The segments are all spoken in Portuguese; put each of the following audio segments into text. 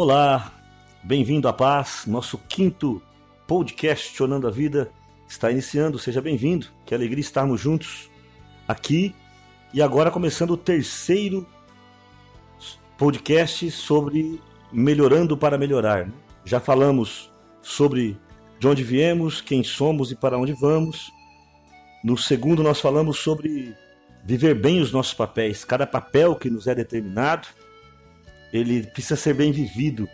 Olá, bem-vindo à paz. Nosso quinto podcast Tionando a Vida está iniciando. Seja bem-vindo. Que alegria estarmos juntos aqui e agora começando o terceiro podcast sobre melhorando para melhorar. Já falamos sobre de onde viemos, quem somos e para onde vamos. No segundo, nós falamos sobre viver bem os nossos papéis, cada papel que nos é determinado ele precisa ser bem vivido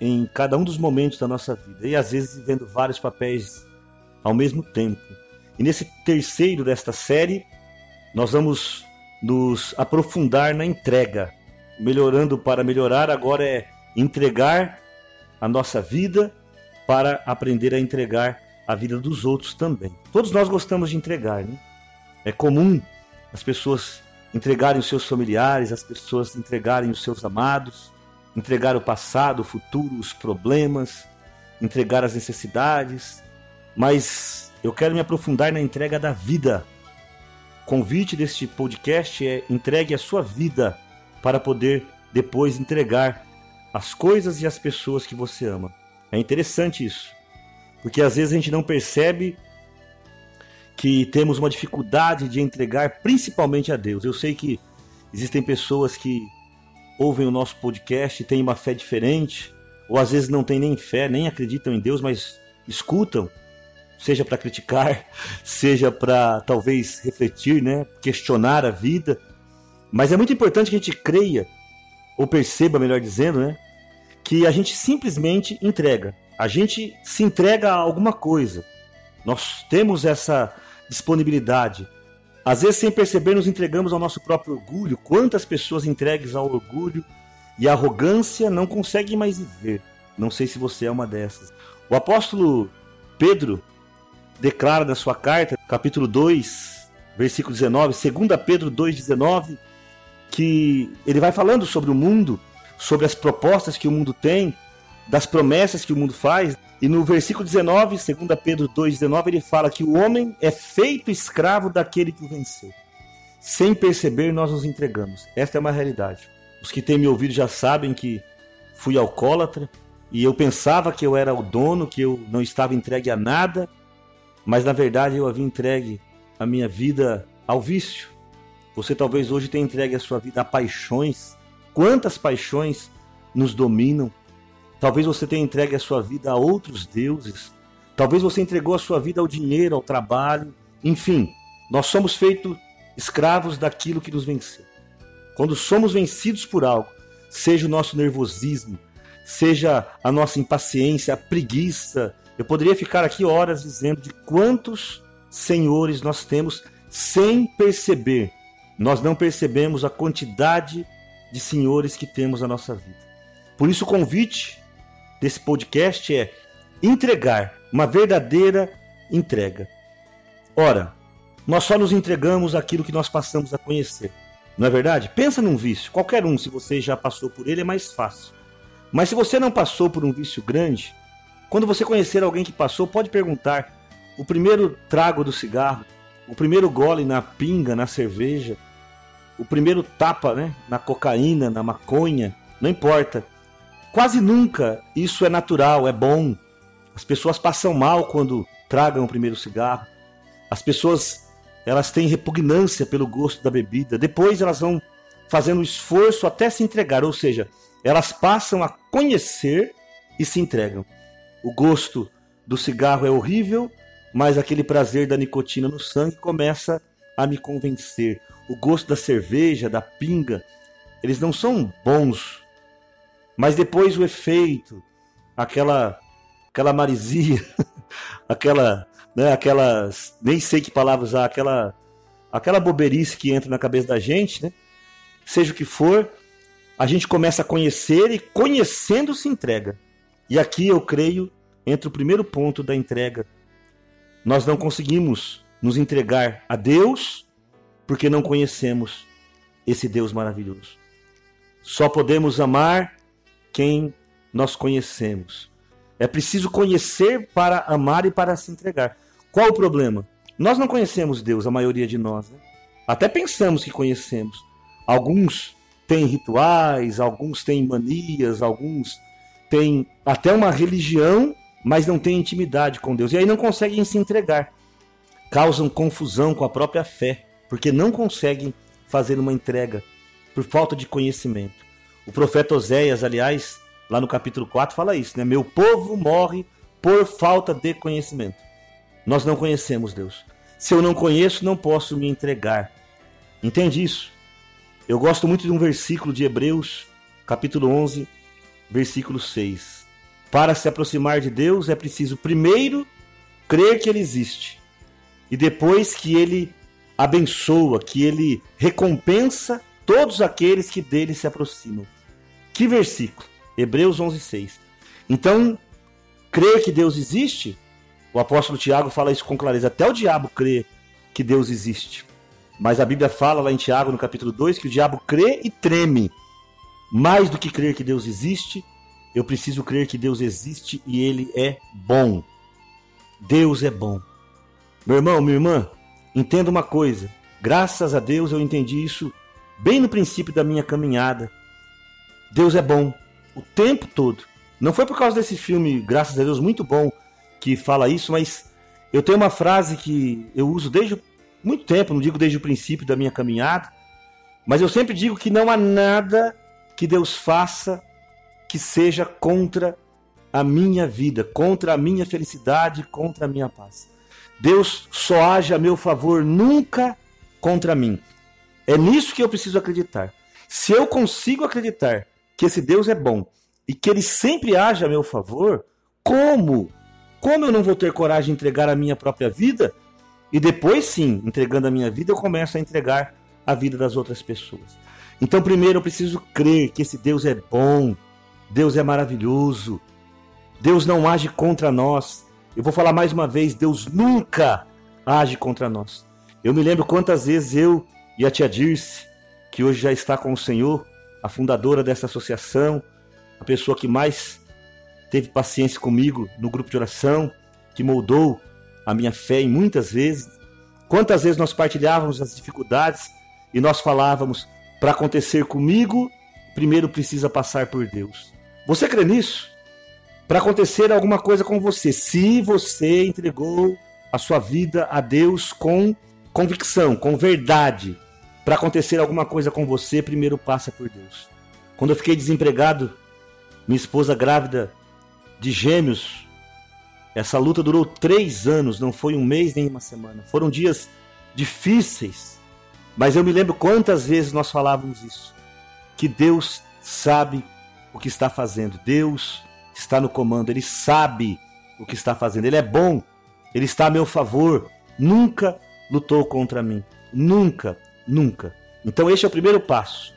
em cada um dos momentos da nossa vida e às vezes vivendo vários papéis ao mesmo tempo. E nesse terceiro desta série, nós vamos nos aprofundar na entrega. Melhorando para melhorar, agora é entregar a nossa vida para aprender a entregar a vida dos outros também. Todos nós gostamos de entregar, né? É comum as pessoas entregarem os seus familiares, as pessoas entregarem os seus amados, entregar o passado, o futuro, os problemas, entregar as necessidades, mas eu quero me aprofundar na entrega da vida. O convite deste podcast é entregue a sua vida para poder depois entregar as coisas e as pessoas que você ama. É interessante isso, porque às vezes a gente não percebe que temos uma dificuldade de entregar principalmente a Deus. Eu sei que existem pessoas que ouvem o nosso podcast e têm uma fé diferente, ou às vezes não têm nem fé, nem acreditam em Deus, mas escutam, seja para criticar, seja para talvez refletir, né, questionar a vida. Mas é muito importante que a gente creia, ou perceba, melhor dizendo, né, que a gente simplesmente entrega. A gente se entrega a alguma coisa. Nós temos essa disponibilidade. Às vezes, sem perceber, nos entregamos ao nosso próprio orgulho. Quantas pessoas entregues ao orgulho e arrogância não conseguem mais viver? Não sei se você é uma dessas. O apóstolo Pedro declara na sua carta, capítulo 2, versículo 19, 2 Pedro 2,19, que ele vai falando sobre o mundo, sobre as propostas que o mundo tem, das promessas que o mundo faz, e no versículo 19, 2 Pedro 2,19, ele fala que o homem é feito escravo daquele que o venceu. Sem perceber, nós nos entregamos. Esta é uma realidade. Os que têm me ouvido já sabem que fui alcoólatra e eu pensava que eu era o dono, que eu não estava entregue a nada, mas na verdade eu havia entregue a minha vida ao vício. Você talvez hoje tenha entregue a sua vida a paixões. Quantas paixões nos dominam? Talvez você tenha entregue a sua vida a outros deuses. Talvez você entregou a sua vida ao dinheiro, ao trabalho. Enfim, nós somos feitos escravos daquilo que nos venceu. Quando somos vencidos por algo, seja o nosso nervosismo, seja a nossa impaciência, a preguiça, eu poderia ficar aqui horas dizendo de quantos senhores nós temos sem perceber. Nós não percebemos a quantidade de senhores que temos na nossa vida. Por isso, o convite desse podcast é entregar, uma verdadeira entrega. Ora, nós só nos entregamos aquilo que nós passamos a conhecer. Não é verdade? Pensa num vício, qualquer um, se você já passou por ele, é mais fácil. Mas se você não passou por um vício grande, quando você conhecer alguém que passou, pode perguntar: o primeiro trago do cigarro, o primeiro gole na pinga, na cerveja, o primeiro tapa né, na cocaína, na maconha, não importa. Quase nunca isso é natural, é bom. As pessoas passam mal quando tragam o primeiro cigarro. As pessoas elas têm repugnância pelo gosto da bebida. Depois elas vão fazendo esforço até se entregar, ou seja, elas passam a conhecer e se entregam. O gosto do cigarro é horrível, mas aquele prazer da nicotina no sangue começa a me convencer. O gosto da cerveja, da pinga, eles não são bons mas depois o efeito, aquela aquela marisia, aquela, né, aquelas, nem sei que palavras usar, aquela aquela boberice que entra na cabeça da gente, né? Seja o que for, a gente começa a conhecer e conhecendo se entrega. E aqui eu creio entra o primeiro ponto da entrega. Nós não conseguimos nos entregar a Deus porque não conhecemos esse Deus maravilhoso. Só podemos amar quem nós conhecemos. É preciso conhecer para amar e para se entregar. Qual o problema? Nós não conhecemos Deus, a maioria de nós. Né? Até pensamos que conhecemos. Alguns têm rituais, alguns têm manias, alguns têm até uma religião, mas não têm intimidade com Deus. E aí não conseguem se entregar. Causam confusão com a própria fé, porque não conseguem fazer uma entrega por falta de conhecimento. O profeta Oséias, aliás, lá no capítulo 4, fala isso, né? Meu povo morre por falta de conhecimento. Nós não conhecemos Deus. Se eu não conheço, não posso me entregar. Entende isso? Eu gosto muito de um versículo de Hebreus, capítulo 11, versículo 6. Para se aproximar de Deus é preciso primeiro crer que Ele existe e depois que Ele abençoa, que Ele recompensa todos aqueles que dele se aproximam. Que versículo? Hebreus 11, 6. Então, crer que Deus existe, o apóstolo Tiago fala isso com clareza. Até o diabo crê que Deus existe. Mas a Bíblia fala lá em Tiago, no capítulo 2, que o diabo crê e treme. Mais do que crer que Deus existe, eu preciso crer que Deus existe e Ele é bom. Deus é bom. Meu irmão, minha irmã, entenda uma coisa. Graças a Deus eu entendi isso bem no princípio da minha caminhada. Deus é bom o tempo todo. Não foi por causa desse filme, graças a Deus, muito bom, que fala isso, mas eu tenho uma frase que eu uso desde muito tempo, não digo desde o princípio da minha caminhada, mas eu sempre digo que não há nada que Deus faça que seja contra a minha vida, contra a minha felicidade, contra a minha paz. Deus só age a meu favor, nunca contra mim. É nisso que eu preciso acreditar. Se eu consigo acreditar que esse Deus é bom e que ele sempre age a meu favor, como como eu não vou ter coragem de entregar a minha própria vida? E depois, sim, entregando a minha vida, eu começo a entregar a vida das outras pessoas. Então, primeiro eu preciso crer que esse Deus é bom, Deus é maravilhoso, Deus não age contra nós. Eu vou falar mais uma vez: Deus nunca age contra nós. Eu me lembro quantas vezes eu e a tia Dirce, que hoje já está com o Senhor, a fundadora dessa associação, a pessoa que mais teve paciência comigo no grupo de oração, que moldou a minha fé em muitas vezes. Quantas vezes nós partilhávamos as dificuldades e nós falávamos: para acontecer comigo, primeiro precisa passar por Deus. Você crê nisso? Para acontecer alguma coisa com você, se você entregou a sua vida a Deus com convicção, com verdade, para acontecer alguma coisa com você, primeiro passa por Deus. Quando eu fiquei desempregado, minha esposa grávida de gêmeos. Essa luta durou três anos, não foi um mês nem uma semana. Foram dias difíceis, mas eu me lembro quantas vezes nós falávamos isso. Que Deus sabe o que está fazendo. Deus está no comando, Ele sabe o que está fazendo. Ele é bom, Ele está a meu favor. Nunca lutou contra mim. Nunca, nunca. Então, este é o primeiro passo.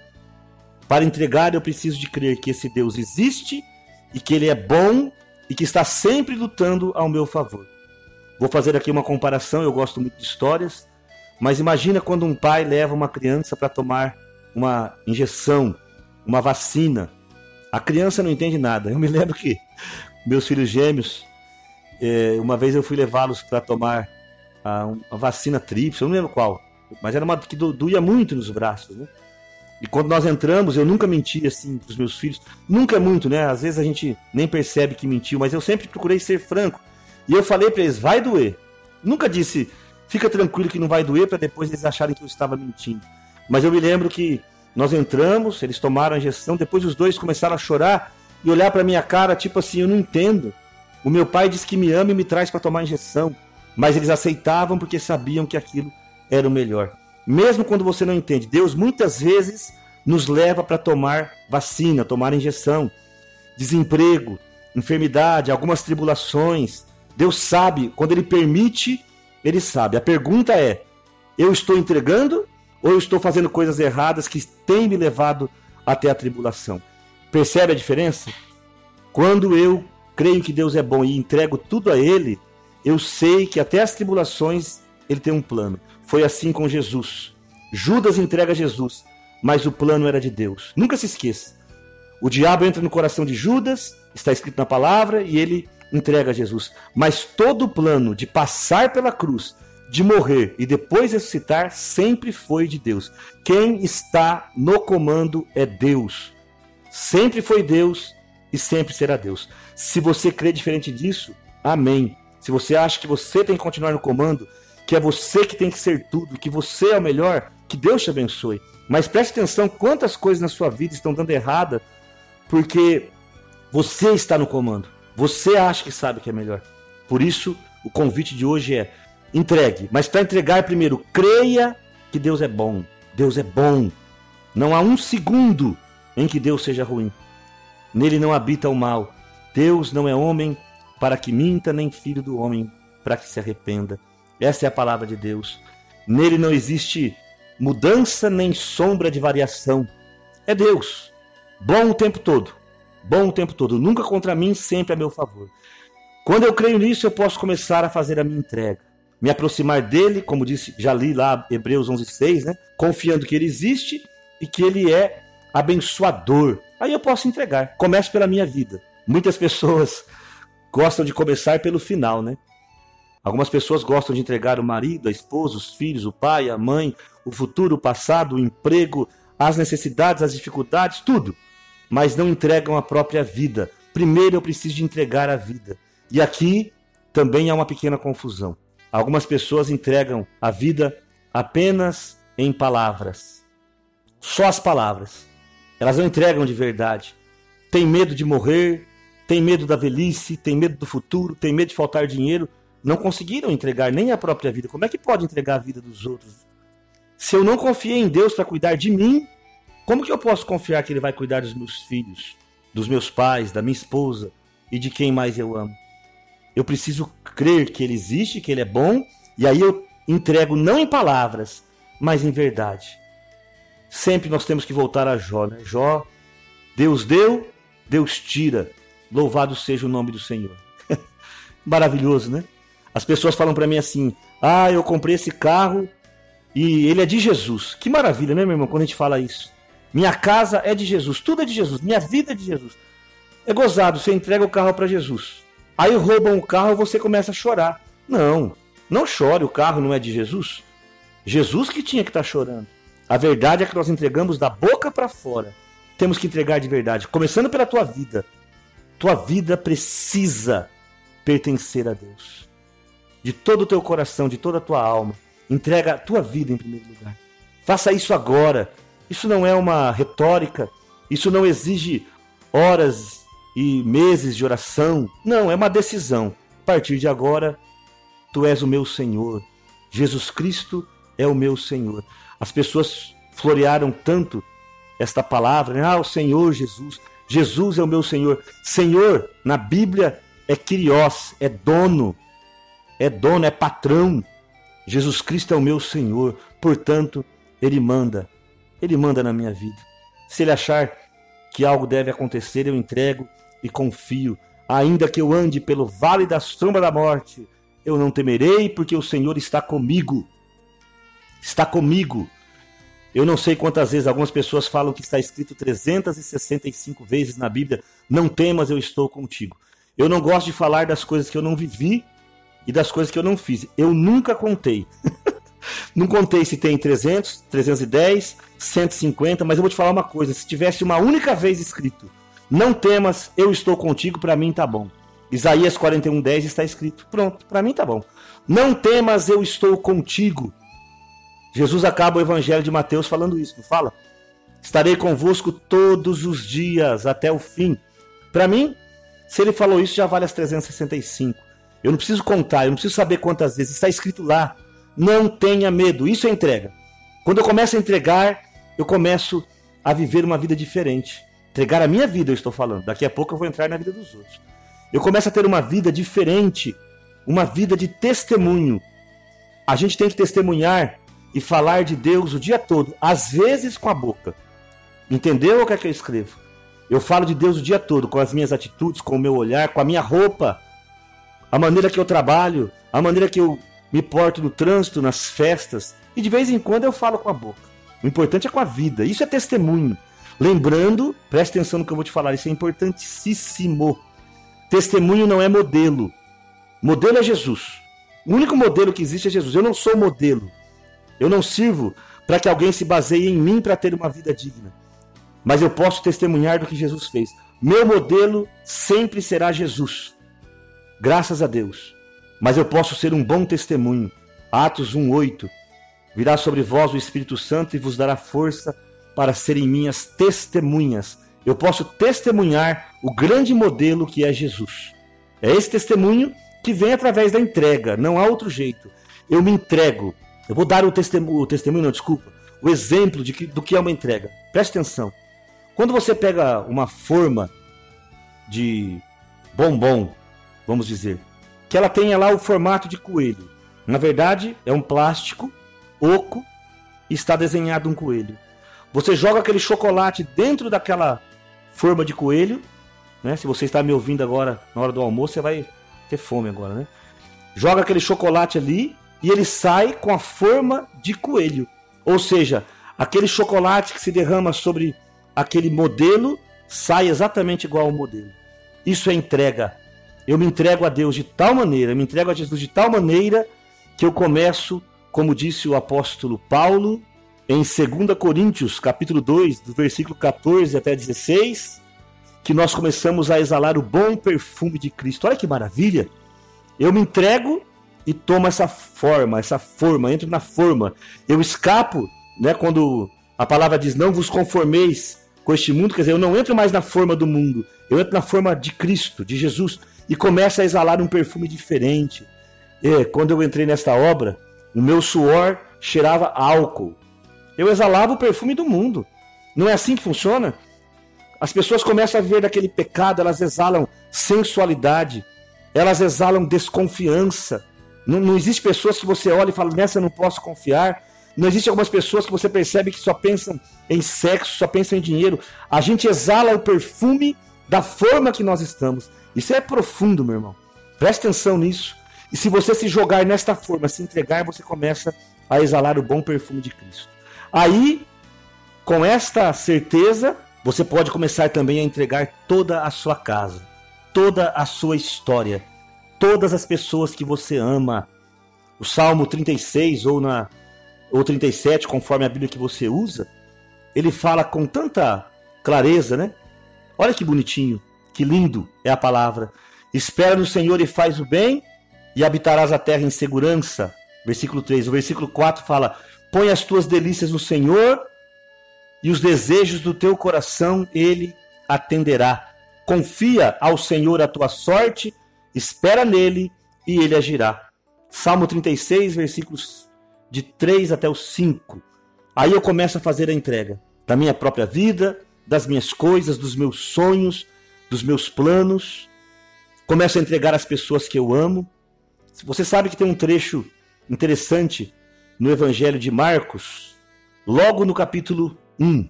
Para entregar, eu preciso de crer que esse Deus existe e que Ele é bom e que está sempre lutando ao meu favor. Vou fazer aqui uma comparação, eu gosto muito de histórias, mas imagina quando um pai leva uma criança para tomar uma injeção, uma vacina. A criança não entende nada. Eu me lembro que meus filhos gêmeos, é, uma vez eu fui levá-los para tomar a, a, vacina tríplice, eu não lembro qual, mas era uma que doía muito nos braços, né? E quando nós entramos, eu nunca menti assim pros meus filhos. Nunca é muito, né? Às vezes a gente nem percebe que mentiu, mas eu sempre procurei ser franco. E eu falei para eles, vai doer. Nunca disse, fica tranquilo que não vai doer para depois eles acharem que eu estava mentindo. Mas eu me lembro que nós entramos, eles tomaram a injeção, depois os dois começaram a chorar e olhar para minha cara, tipo assim, eu não entendo. O meu pai diz que me ama e me traz para tomar a injeção, mas eles aceitavam porque sabiam que aquilo era o melhor mesmo quando você não entende. Deus muitas vezes nos leva para tomar vacina, tomar injeção, desemprego, enfermidade, algumas tribulações. Deus sabe, quando Ele permite, Ele sabe. A pergunta é: eu estou entregando ou eu estou fazendo coisas erradas que têm me levado até a tribulação? Percebe a diferença? Quando eu creio que Deus é bom e entrego tudo a Ele, eu sei que até as tribulações Ele tem um plano. Foi assim com Jesus. Judas entrega Jesus, mas o plano era de Deus. Nunca se esqueça. O diabo entra no coração de Judas, está escrito na palavra, e ele entrega Jesus. Mas todo o plano de passar pela cruz, de morrer e depois ressuscitar, sempre foi de Deus. Quem está no comando é Deus. Sempre foi Deus e sempre será Deus. Se você crê diferente disso, amém. Se você acha que você tem que continuar no comando, que é você que tem que ser tudo, que você é o melhor, que Deus te abençoe. Mas preste atenção quantas coisas na sua vida estão dando errada porque você está no comando. Você acha que sabe que é melhor. Por isso, o convite de hoje é entregue. Mas para entregar, primeiro, creia que Deus é bom. Deus é bom. Não há um segundo em que Deus seja ruim. Nele não habita o mal. Deus não é homem para que minta, nem filho do homem para que se arrependa. Essa é a palavra de Deus. Nele não existe mudança nem sombra de variação. É Deus. Bom o tempo todo. Bom o tempo todo. Nunca contra mim, sempre a meu favor. Quando eu creio nisso, eu posso começar a fazer a minha entrega. Me aproximar dele, como disse, já li lá Hebreus 11:6, né? Confiando que ele existe e que ele é abençoador. Aí eu posso entregar. Começo pela minha vida. Muitas pessoas gostam de começar pelo final, né? Algumas pessoas gostam de entregar o marido, a esposa, os filhos, o pai, a mãe, o futuro, o passado, o emprego, as necessidades, as dificuldades, tudo. Mas não entregam a própria vida. Primeiro eu preciso de entregar a vida. E aqui também há uma pequena confusão. Algumas pessoas entregam a vida apenas em palavras. Só as palavras. Elas não entregam de verdade. Tem medo de morrer, tem medo da velhice, tem medo do futuro, tem medo de faltar dinheiro, não conseguiram entregar nem a própria vida. Como é que pode entregar a vida dos outros? Se eu não confiei em Deus para cuidar de mim, como que eu posso confiar que Ele vai cuidar dos meus filhos, dos meus pais, da minha esposa e de quem mais eu amo? Eu preciso crer que Ele existe, que Ele é bom, e aí eu entrego não em palavras, mas em verdade. Sempre nós temos que voltar a Jó, né? Jó, Deus deu, Deus tira. Louvado seja o nome do Senhor. Maravilhoso, né? As pessoas falam para mim assim: "Ah, eu comprei esse carro e ele é de Jesus". Que maravilha, né, meu irmão, quando a gente fala isso. Minha casa é de Jesus, tudo é de Jesus, minha vida é de Jesus. É gozado, você entrega o carro para Jesus. Aí roubam o carro e você começa a chorar. Não, não chore, o carro não é de Jesus. Jesus que tinha que estar tá chorando. A verdade é que nós entregamos da boca para fora. Temos que entregar de verdade, começando pela tua vida. Tua vida precisa pertencer a Deus de todo o teu coração, de toda a tua alma. Entrega a tua vida em primeiro lugar. Faça isso agora. Isso não é uma retórica, isso não exige horas e meses de oração. Não, é uma decisão. A partir de agora, tu és o meu Senhor. Jesus Cristo é o meu Senhor. As pessoas florearam tanto esta palavra, né? ah, o Senhor Jesus. Jesus é o meu Senhor. Senhor, na Bíblia, é Kyrios, é dono, é dono, é patrão. Jesus Cristo é o meu Senhor, portanto, Ele manda. Ele manda na minha vida. Se Ele achar que algo deve acontecer, eu entrego e confio. Ainda que eu ande pelo vale da sombra da morte, eu não temerei, porque o Senhor está comigo. Está comigo. Eu não sei quantas vezes algumas pessoas falam que está escrito 365 vezes na Bíblia: Não temas, eu estou contigo. Eu não gosto de falar das coisas que eu não vivi e das coisas que eu não fiz. Eu nunca contei. não contei se tem 300, 310, 150, mas eu vou te falar uma coisa: se tivesse uma única vez escrito, não temas, eu estou contigo, para mim tá bom. Isaías 41:10 está escrito. Pronto, para mim tá bom. Não temas, eu estou contigo. Jesus acaba o evangelho de Mateus falando isso, não fala? Estarei convosco todos os dias até o fim. Para mim, se ele falou isso, já vale as 365. Eu não preciso contar, eu não preciso saber quantas vezes. Está escrito lá. Não tenha medo. Isso é entrega. Quando eu começo a entregar, eu começo a viver uma vida diferente. Entregar a minha vida, eu estou falando. Daqui a pouco eu vou entrar na vida dos outros. Eu começo a ter uma vida diferente, uma vida de testemunho. A gente tem que testemunhar e falar de Deus o dia todo, às vezes com a boca. Entendeu o que é que eu escrevo? Eu falo de Deus o dia todo, com as minhas atitudes, com o meu olhar, com a minha roupa, a maneira que eu trabalho, a maneira que eu me porto no trânsito, nas festas, e de vez em quando eu falo com a boca. O importante é com a vida. Isso é testemunho. Lembrando, preste atenção no que eu vou te falar, isso é importantíssimo. Testemunho não é modelo. Modelo é Jesus. O único modelo que existe é Jesus. Eu não sou modelo. Eu não sirvo para que alguém se baseie em mim para ter uma vida digna. Mas eu posso testemunhar do que Jesus fez. Meu modelo sempre será Jesus. Graças a Deus. Mas eu posso ser um bom testemunho. Atos 1:8. Virá sobre vós o Espírito Santo e vos dará força para serem minhas testemunhas. Eu posso testemunhar o grande modelo que é Jesus. É esse testemunho que vem através da entrega, não há outro jeito. Eu me entrego. Eu vou dar o testemunho, o testemunho não, desculpa, o exemplo de que, do que é uma entrega. Preste atenção. Quando você pega uma forma de bombom, vamos dizer, que ela tenha lá o formato de coelho. Na verdade, é um plástico oco e está desenhado um coelho. Você joga aquele chocolate dentro daquela forma de coelho, né? Se você está me ouvindo agora na hora do almoço, você vai ter fome agora, né? Joga aquele chocolate ali e ele sai com a forma de coelho. Ou seja, aquele chocolate que se derrama sobre aquele modelo sai exatamente igual ao modelo. Isso é entrega. Eu me entrego a Deus de tal maneira, me entrego a Jesus de tal maneira que eu começo, como disse o apóstolo Paulo, em 2 Coríntios, capítulo 2, do versículo 14 até 16, que nós começamos a exalar o bom perfume de Cristo. Olha que maravilha! Eu me entrego e tomo essa forma, essa forma, entro na forma. Eu escapo, né, quando a palavra diz: "Não vos conformeis com este mundo", quer dizer, eu não entro mais na forma do mundo. Eu entro na forma de Cristo, de Jesus e começo a exalar um perfume diferente. E, quando eu entrei nesta obra, o meu suor cheirava álcool. Eu exalava o perfume do mundo. Não é assim que funciona? As pessoas começam a viver daquele pecado, elas exalam sensualidade, elas exalam desconfiança, não, não existe pessoas que você olha e fala, nessa eu não posso confiar. Não existe algumas pessoas que você percebe que só pensam em sexo, só pensam em dinheiro. A gente exala o perfume da forma que nós estamos. Isso é profundo, meu irmão. Preste atenção nisso. E se você se jogar nesta forma, se entregar, você começa a exalar o bom perfume de Cristo. Aí, com esta certeza, você pode começar também a entregar toda a sua casa, toda a sua história, todas as pessoas que você ama. O Salmo 36 ou na ou 37, conforme a Bíblia que você usa, ele fala com tanta clareza, né? Olha que bonitinho, que lindo é a palavra. Espera no Senhor e faz o bem, e habitarás a terra em segurança. Versículo 3. O versículo 4 fala: Põe as tuas delícias no Senhor, e os desejos do teu coração ele atenderá. Confia ao Senhor a tua sorte espera nele e ele agirá. Salmo 36, versículos de 3 até o 5. Aí eu começo a fazer a entrega da minha própria vida, das minhas coisas, dos meus sonhos, dos meus planos. Começo a entregar as pessoas que eu amo. Você sabe que tem um trecho interessante no Evangelho de Marcos, logo no capítulo 1.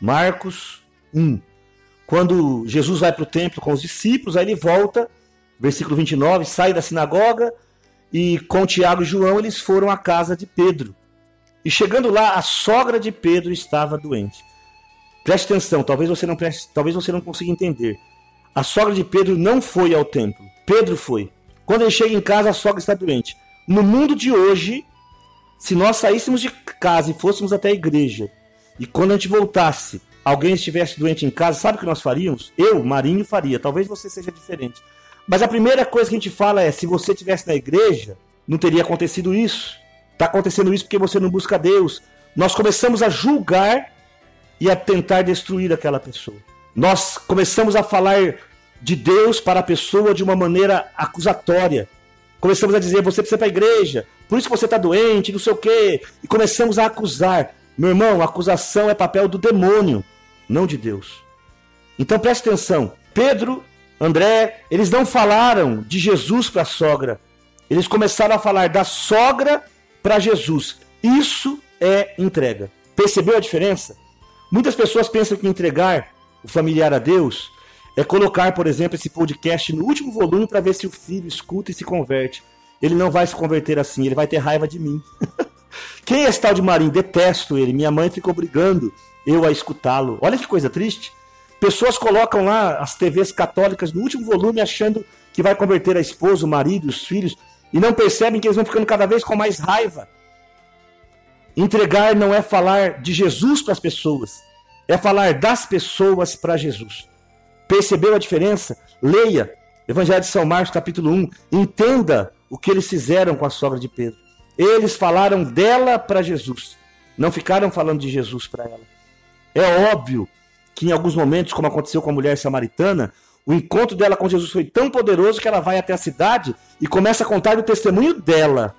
Marcos 1. Quando Jesus vai para o templo com os discípulos, aí ele volta versículo 29, sai da sinagoga e com Tiago e João eles foram à casa de Pedro. E chegando lá, a sogra de Pedro estava doente. Preste atenção, talvez você não preste, talvez você não consiga entender. A sogra de Pedro não foi ao templo. Pedro foi. Quando ele chega em casa, a sogra está doente. No mundo de hoje, se nós saíssemos de casa e fôssemos até a igreja, e quando a gente voltasse, alguém estivesse doente em casa, sabe o que nós faríamos? Eu, Marinho, faria. Talvez você seja diferente. Mas a primeira coisa que a gente fala é: se você tivesse na igreja, não teria acontecido isso. Está acontecendo isso porque você não busca Deus. Nós começamos a julgar e a tentar destruir aquela pessoa. Nós começamos a falar de Deus para a pessoa de uma maneira acusatória. Começamos a dizer: você precisa ir para a igreja, por isso que você está doente, não sei o quê. E começamos a acusar. Meu irmão, acusação é papel do demônio, não de Deus. Então preste atenção. Pedro André, eles não falaram de Jesus para a sogra. Eles começaram a falar da sogra para Jesus. Isso é entrega. Percebeu a diferença? Muitas pessoas pensam que entregar o familiar a Deus é colocar, por exemplo, esse podcast no último volume para ver se o filho escuta e se converte. Ele não vai se converter assim, ele vai ter raiva de mim. Quem é esse tal de Marinho? Detesto ele. Minha mãe fica obrigando eu a escutá-lo. Olha que coisa triste. Pessoas colocam lá as TVs católicas no último volume achando que vai converter a esposa, o marido, os filhos, e não percebem que eles vão ficando cada vez com mais raiva. Entregar não é falar de Jesus para as pessoas, é falar das pessoas para Jesus. Percebeu a diferença? Leia Evangelho de São Marcos, capítulo 1. Entenda o que eles fizeram com a sogra de Pedro. Eles falaram dela para Jesus, não ficaram falando de Jesus para ela. É óbvio que em alguns momentos, como aconteceu com a mulher samaritana, o encontro dela com Jesus foi tão poderoso que ela vai até a cidade e começa a contar o testemunho dela.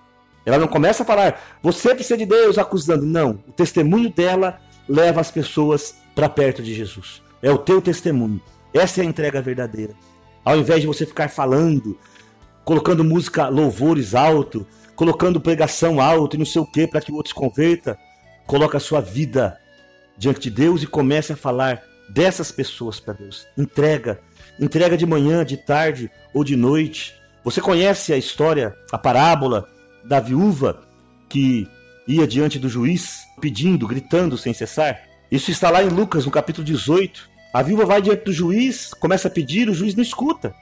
Ela não começa a falar, você precisa de Deus, acusando. Não, o testemunho dela leva as pessoas para perto de Jesus. É o teu testemunho. Essa é a entrega verdadeira. Ao invés de você ficar falando, colocando música, louvores alto, colocando pregação alto e não sei o que para que o outro se converta, coloca a sua vida diante de Deus e comece a falar dessas pessoas para Deus. Entrega, entrega de manhã, de tarde ou de noite. Você conhece a história, a parábola da viúva que ia diante do juiz pedindo, gritando sem cessar? Isso está lá em Lucas, no capítulo 18. A viúva vai diante do juiz, começa a pedir, o juiz não escuta.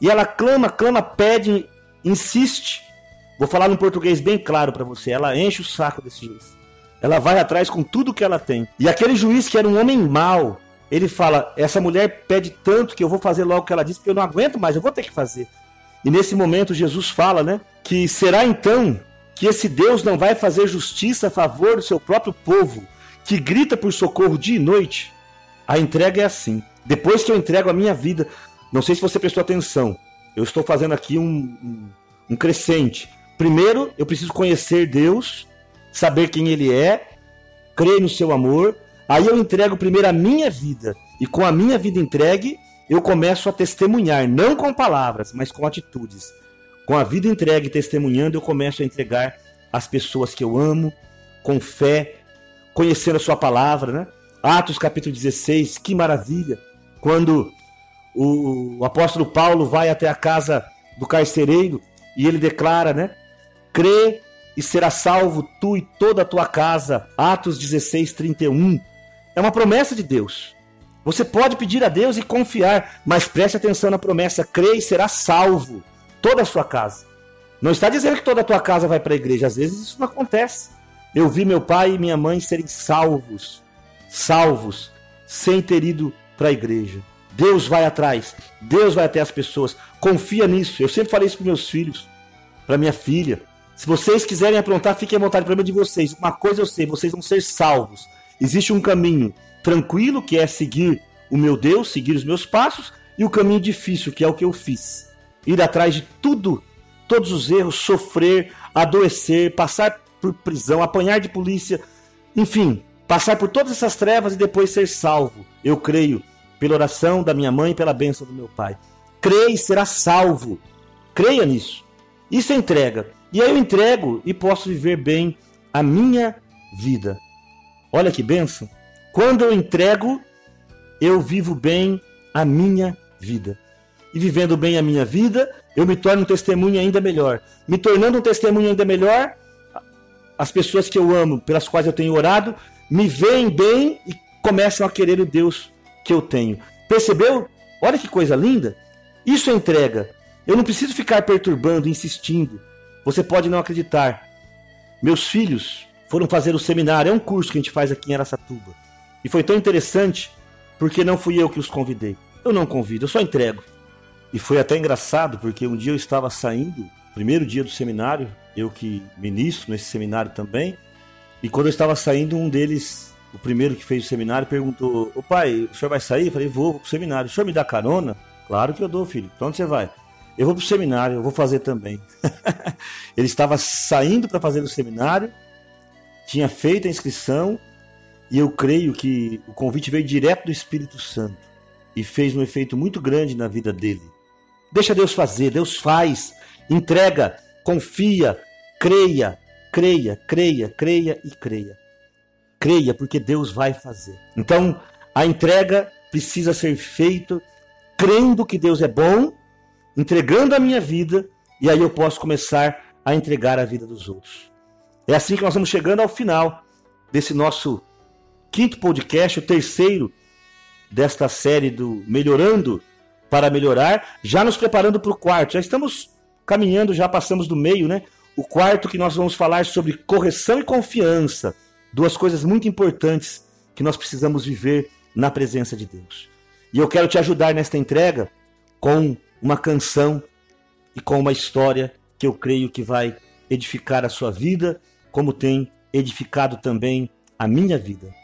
E ela clama, clama, pede, insiste. Vou falar num português bem claro para você. Ela enche o saco desse juiz. Ela vai atrás com tudo que ela tem. E aquele juiz que era um homem mau, ele fala: Essa mulher pede tanto que eu vou fazer logo o que ela disse, porque eu não aguento mais, eu vou ter que fazer. E nesse momento Jesus fala, né? Que será então que esse Deus não vai fazer justiça a favor do seu próprio povo, que grita por socorro dia e noite. A entrega é assim. Depois que eu entrego a minha vida, não sei se você prestou atenção, eu estou fazendo aqui um, um, um crescente. Primeiro, eu preciso conhecer Deus, saber quem Ele é, crer no seu amor. Aí eu entrego primeiro a minha vida. E com a minha vida entregue, eu começo a testemunhar, não com palavras, mas com atitudes. Com a vida entregue e testemunhando, eu começo a entregar as pessoas que eu amo, com fé, conhecendo a sua palavra, né? Atos capítulo 16, que maravilha! Quando o, apóstolo Paulo vai até a casa do carcereiro e ele declara, né? Crê e será salvo tu e toda a tua casa. Atos 16, 31. É uma promessa de Deus. Você pode pedir a Deus e confiar, mas preste atenção na promessa: crê e será salvo toda a sua casa. Não está dizendo que toda a tua casa vai para a igreja, às vezes isso não acontece. Eu vi meu pai e minha mãe serem salvos, salvos, sem ter ido para a igreja. Deus vai atrás, Deus vai até as pessoas. Confia nisso. Eu sempre falei isso para meus filhos, para minha filha. Se vocês quiserem aprontar, fiquem à vontade. O problema é de vocês. Uma coisa eu sei: vocês vão ser salvos. Existe um caminho tranquilo, que é seguir o meu Deus, seguir os meus passos, e o caminho difícil, que é o que eu fiz. Ir atrás de tudo, todos os erros, sofrer, adoecer, passar por prisão, apanhar de polícia, enfim, passar por todas essas trevas e depois ser salvo. Eu creio, pela oração da minha mãe e pela bênção do meu pai. Creia e será salvo. Creia nisso. Isso é entrega. E aí eu entrego e posso viver bem a minha vida. Olha que bênção. Quando eu entrego, eu vivo bem a minha vida. E vivendo bem a minha vida, eu me torno um testemunho ainda melhor. Me tornando um testemunho ainda melhor, as pessoas que eu amo, pelas quais eu tenho orado, me veem bem e começam a querer o Deus que eu tenho. Percebeu? Olha que coisa linda. Isso é entrega. Eu não preciso ficar perturbando, insistindo. Você pode não acreditar. Meus filhos foram fazer o seminário, é um curso que a gente faz aqui em Aracatuba. E foi tão interessante porque não fui eu que os convidei. Eu não convido, eu só entrego. E foi até engraçado porque um dia eu estava saindo, primeiro dia do seminário, eu que ministro nesse seminário também, e quando eu estava saindo, um deles, o primeiro que fez o seminário, perguntou: Ô pai, o senhor vai sair? Eu falei: Vou, vou pro seminário. O senhor me dá carona? Claro que eu dou, filho. Pra onde você vai? Eu vou pro seminário, eu vou fazer também. Ele estava saindo para fazer o seminário, tinha feito a inscrição e eu creio que o convite veio direto do Espírito Santo e fez um efeito muito grande na vida dele. Deixa Deus fazer, Deus faz, entrega, confia, creia, creia, creia, creia e creia. Creia, porque Deus vai fazer. Então, a entrega precisa ser feita crendo que Deus é bom, entregando a minha vida, e aí eu posso começar a entregar a vida dos outros. É assim que nós vamos chegando ao final desse nosso quinto podcast, o terceiro desta série do Melhorando para Melhorar, já nos preparando para o quarto. Já estamos caminhando, já passamos do meio, né? O quarto que nós vamos falar sobre correção e confiança, duas coisas muito importantes que nós precisamos viver na presença de Deus. E eu quero te ajudar nesta entrega com uma canção e com uma história que eu creio que vai edificar a sua vida, como tem edificado também a minha vida.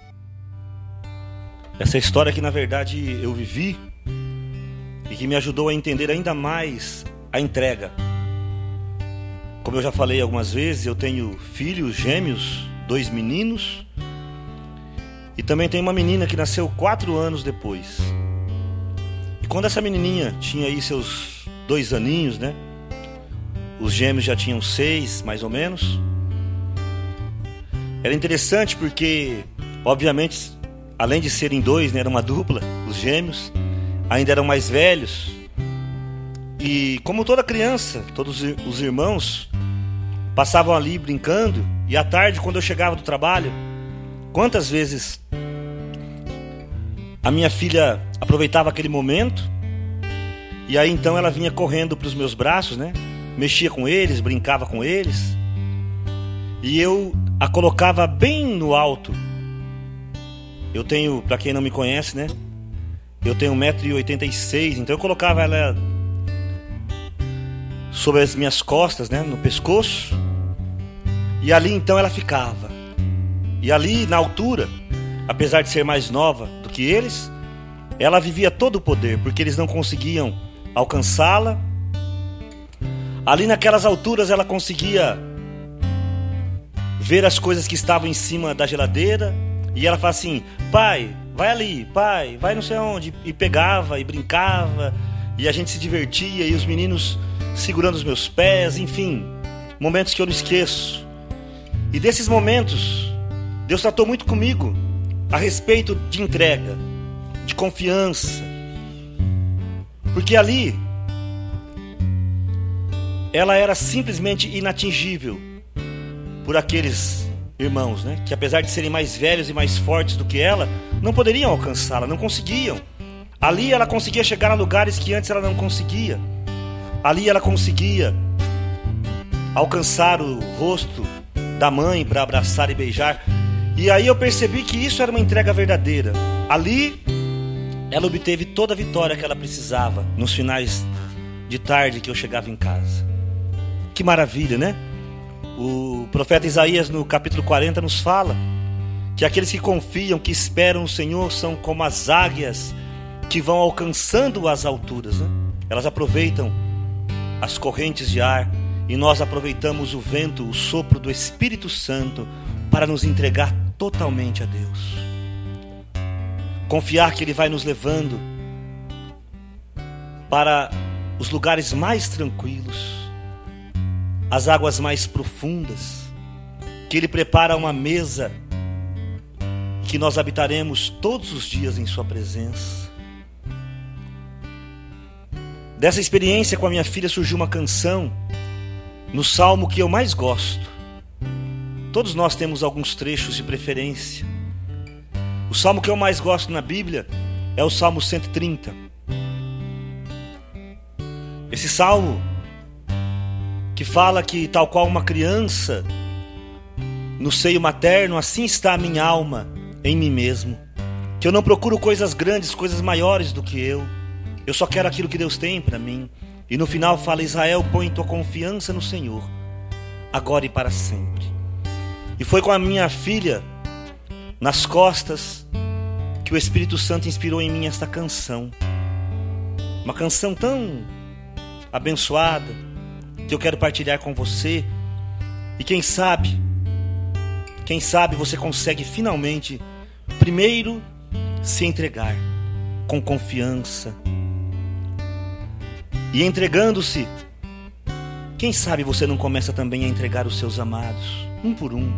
Essa história que na verdade eu vivi e que me ajudou a entender ainda mais a entrega. Como eu já falei algumas vezes, eu tenho filhos gêmeos, dois meninos, e também tenho uma menina que nasceu quatro anos depois. E quando essa menininha tinha aí seus dois aninhos, né? Os gêmeos já tinham seis, mais ou menos. Era interessante porque, obviamente, além de serem dois, né, era uma dupla, os gêmeos, ainda eram mais velhos. E como toda criança, todos os irmãos passavam ali brincando, e à tarde, quando eu chegava do trabalho, quantas vezes a minha filha aproveitava aquele momento, e aí então ela vinha correndo para os meus braços, né? Mexia com eles, brincava com eles, e eu a colocava bem no alto. Eu tenho, para quem não me conhece, né? Eu tenho 1,86m, então eu colocava ela sobre as minhas costas, né, no pescoço. E ali então ela ficava. E ali na altura, apesar de ser mais nova do que eles, ela vivia todo o poder, porque eles não conseguiam alcançá-la. Ali naquelas alturas ela conseguia ver as coisas que estavam em cima da geladeira e ela fala assim: "Pai, vai ali, pai, vai não sei onde". E pegava e brincava e a gente se divertia e os meninos segurando os meus pés, enfim, momentos que eu não esqueço. E desses momentos, Deus tratou muito comigo a respeito de entrega, de confiança. Porque ali ela era simplesmente inatingível por aqueles irmãos, né? Que apesar de serem mais velhos e mais fortes do que ela, não poderiam alcançá-la, não conseguiam. Ali ela conseguia chegar a lugares que antes ela não conseguia. Ali ela conseguia alcançar o rosto da mãe para abraçar e beijar. E aí eu percebi que isso era uma entrega verdadeira. Ali ela obteve toda a vitória que ela precisava nos finais de tarde que eu chegava em casa. Que maravilha, né? O profeta Isaías, no capítulo 40, nos fala que aqueles que confiam, que esperam o Senhor, são como as águias que vão alcançando as alturas. Né? Elas aproveitam as correntes de ar e nós aproveitamos o vento, o sopro do Espírito Santo para nos entregar totalmente a Deus. Confiar que Ele vai nos levando para os lugares mais tranquilos as águas mais profundas, que Ele prepara uma mesa que nós habitaremos todos os dias em Sua presença. Dessa experiência com a minha filha surgiu uma canção no salmo que eu mais gosto. Todos nós temos alguns trechos de preferência. O salmo que eu mais gosto na Bíblia é o Salmo 130. Esse salmo que fala que, tal qual uma criança no seio materno, assim está a minha alma em mim mesmo. Que eu não procuro coisas grandes, coisas maiores do que eu. Eu só quero aquilo que Deus tem para mim. E no final fala: Israel, põe tua confiança no Senhor, agora e para sempre. E foi com a minha filha nas costas que o Espírito Santo inspirou em mim esta canção. Uma canção tão abençoada, que eu quero partilhar com você. E quem sabe, quem sabe você consegue finalmente, primeiro, se entregar com confiança. E entregando-se, quem sabe você não começa também a entregar os seus amados, um por um.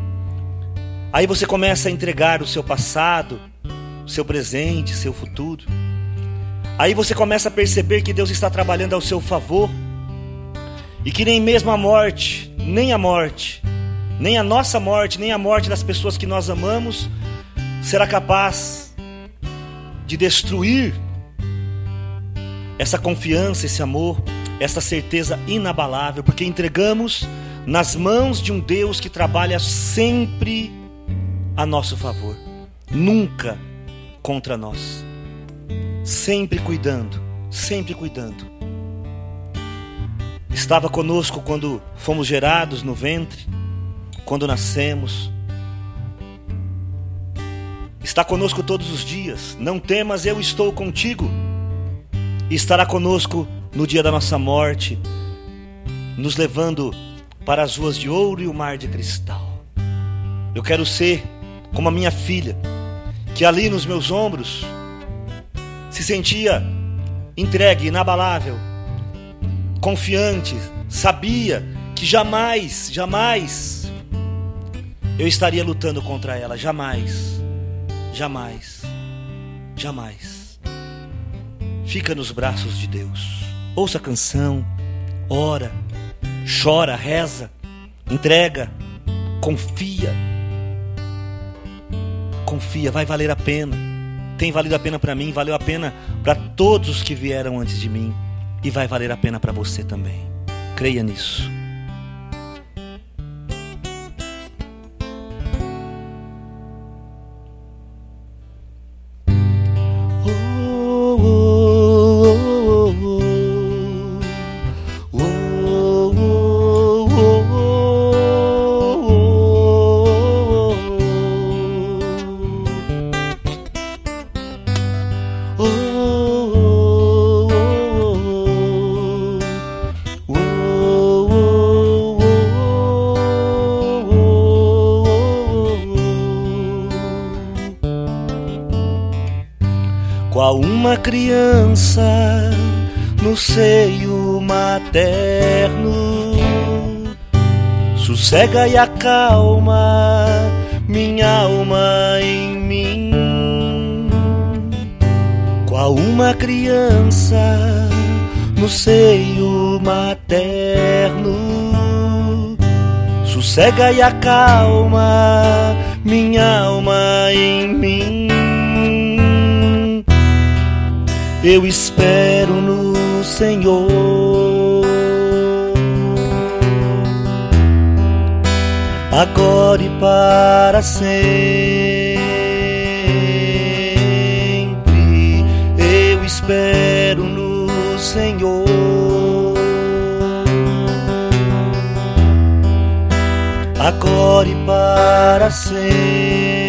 Aí você começa a entregar o seu passado, o seu presente, seu futuro. Aí você começa a perceber que Deus está trabalhando ao seu favor e que nem mesmo a morte, nem a morte, nem a nossa morte, nem a morte das pessoas que nós amamos será capaz de destruir essa confiança, esse amor, essa certeza inabalável, porque entregamos nas mãos de um Deus que trabalha sempre a nosso favor, nunca contra nós. sempre cuidando, sempre cuidando. Estava conosco quando fomos gerados no ventre, quando nascemos. Está conosco todos os dias. Não temas, eu estou contigo. E estará conosco no dia da nossa morte, nos levando para as ruas de ouro e o mar de cristal. Eu quero ser como a minha filha, que ali nos meus ombros se sentia entregue, inabalável, confiante, sabia que jamais, jamais eu estaria lutando contra ela, jamais, jamais, jamais. Fica nos braços de Deus, ouça a canção, ora, chora, reza, entrega, confia. Confia, vai valer a pena. Tem valido a pena para mim, valeu a pena para todos os que vieram antes de mim e vai valer a pena para você também. Creia nisso. Criança no seio materno, sossega e acalma minha alma em mim. Qual uma criança no seio materno, sossega e acalma minha alma em mim. Eu espero no Senhor. Agora e para sempre. Eu espero no Senhor. Agora e para sempre.